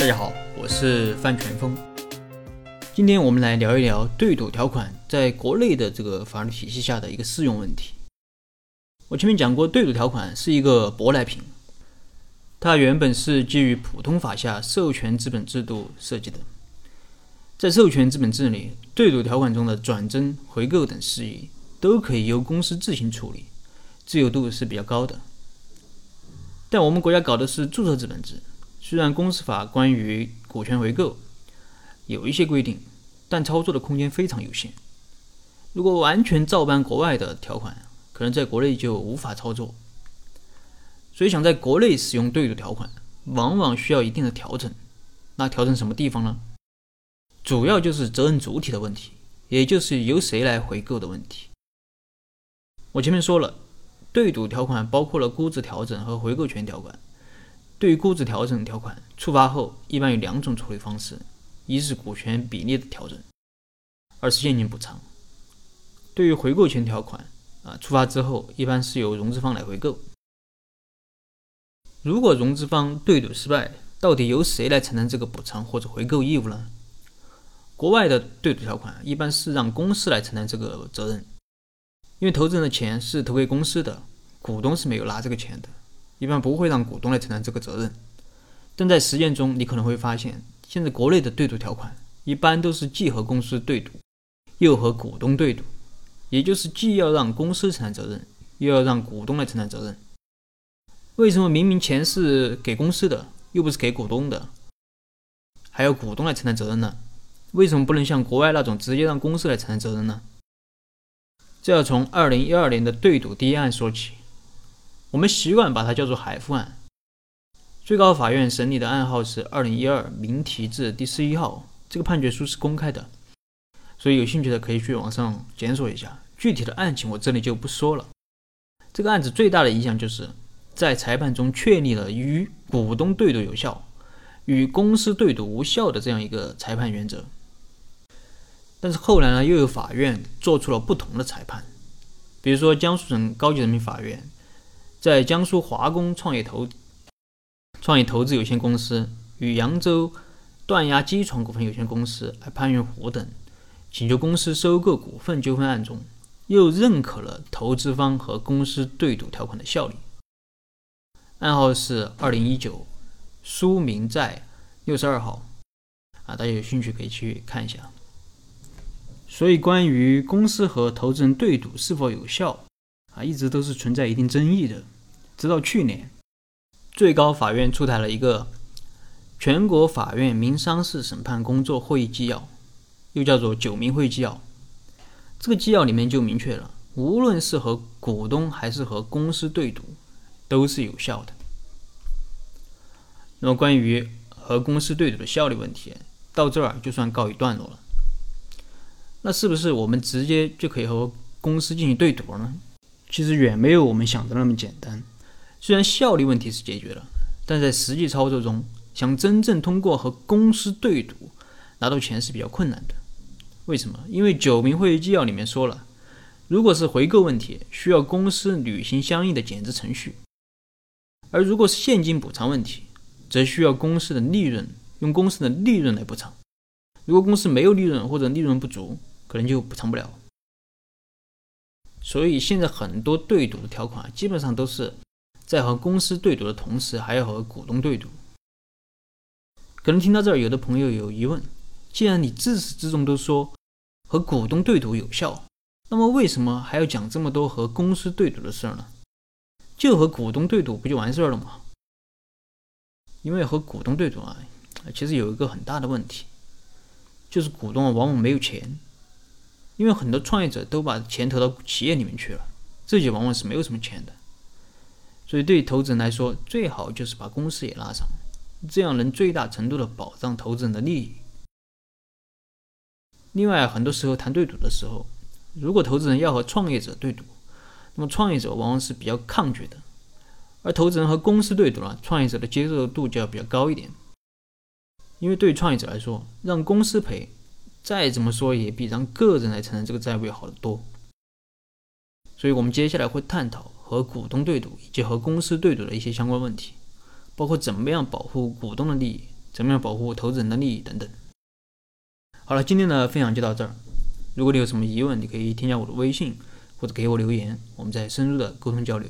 大家好，我是范全峰。今天我们来聊一聊对赌条款在国内的这个法律体系下的一个适用问题。我前面讲过，对赌条款是一个舶来品，它原本是基于普通法下授权资本制度设计的。在授权资本制里，对赌条款中的转增、回购等事宜都可以由公司自行处理，自由度是比较高的。但我们国家搞的是注册资本制。虽然公司法关于股权回购有一些规定，但操作的空间非常有限。如果完全照搬国外的条款，可能在国内就无法操作。所以想在国内使用对赌条款，往往需要一定的调整。那调整什么地方呢？主要就是责任主体的问题，也就是由谁来回购的问题。我前面说了，对赌条款包括了估值调整和回购权条款。对于估值调整条款触发后，一般有两种处理方式：一是股权比例的调整，二是现金补偿。对于回购权条款啊，触发之后，一般是由融资方来回购。如果融资方对赌失败，到底由谁来承担这个补偿或者回购义务呢？国外的对赌条款一般是让公司来承担这个责任，因为投资人的钱是投给公司的，股东是没有拿这个钱的。一般不会让股东来承担这个责任，但在实践中，你可能会发现，现在国内的对赌条款一般都是既和公司对赌，又和股东对赌，也就是既要让公司承担责任，又要让股东来承担责任。为什么明明钱是给公司的，又不是给股东的，还要股东来承担责任呢？为什么不能像国外那种直接让公司来承担责任呢？这要从二零一二年的对赌第一案说起。我们习惯把它叫做海富案，最高法院审理的案号是二零一二民提字第十一号，这个判决书是公开的，所以有兴趣的可以去网上检索一下。具体的案情我这里就不说了。这个案子最大的影响就是在裁判中确立了与股东对赌有效，与公司对赌无效的这样一个裁判原则。但是后来呢，又有法院做出了不同的裁判，比如说江苏省高级人民法院。在江苏华工创业投创业投资有限公司与扬州断崖机床股份有限公司（潘云虎等）请求公司收购股份纠纷案中，又认可了投资方和公司对赌条款的效力。案号是二零一九苏明在六十二号。啊，大家有兴趣可以去看一下。所以，关于公司和投资人对赌是否有效？啊，一直都是存在一定争议的。直到去年，最高法院出台了一个全国法院民商事审判工作会议纪要，又叫做九民会纪要。这个纪要里面就明确了，无论是和股东还是和公司对赌，都是有效的。那么，关于和公司对赌的效力问题，到这儿就算告一段落了。那是不是我们直接就可以和公司进行对赌了呢？其实远没有我们想的那么简单。虽然效率问题是解决了，但在实际操作中，想真正通过和公司对赌拿到钱是比较困难的。为什么？因为九名会议纪要里面说了，如果是回购问题，需要公司履行相应的减值程序；而如果是现金补偿问题，则需要公司的利润用公司的利润来补偿。如果公司没有利润或者利润不足，可能就补偿不了。所以现在很多对赌的条款基本上都是在和公司对赌的同时，还要和股东对赌。可能听到这儿，有的朋友有疑问：既然你自始至终都说和股东对赌有效，那么为什么还要讲这么多和公司对赌的事儿呢？就和股东对赌不就完事儿了吗？因为和股东对赌啊，其实有一个很大的问题，就是股东啊往往没有钱。因为很多创业者都把钱投到企业里面去了，自己往往是没有什么钱的。所以对于投资人来说，最好就是把公司也拉上，这样能最大程度的保障投资人的利益。另外，很多时候谈对赌的时候，如果投资人要和创业者对赌，那么创业者往往是比较抗拒的；而投资人和公司对赌呢，创业者的接受度就要比较高一点。因为对于创业者来说，让公司赔。再怎么说也比让个人来承担这个债务要好得多，所以我们接下来会探讨和股东对赌以及和公司对赌的一些相关问题，包括怎么样保护股东的利益，怎么样保护投资人的利益等等。好了，今天的分享就到这儿。如果你有什么疑问，你可以添加我的微信或者给我留言，我们再深入的沟通交流。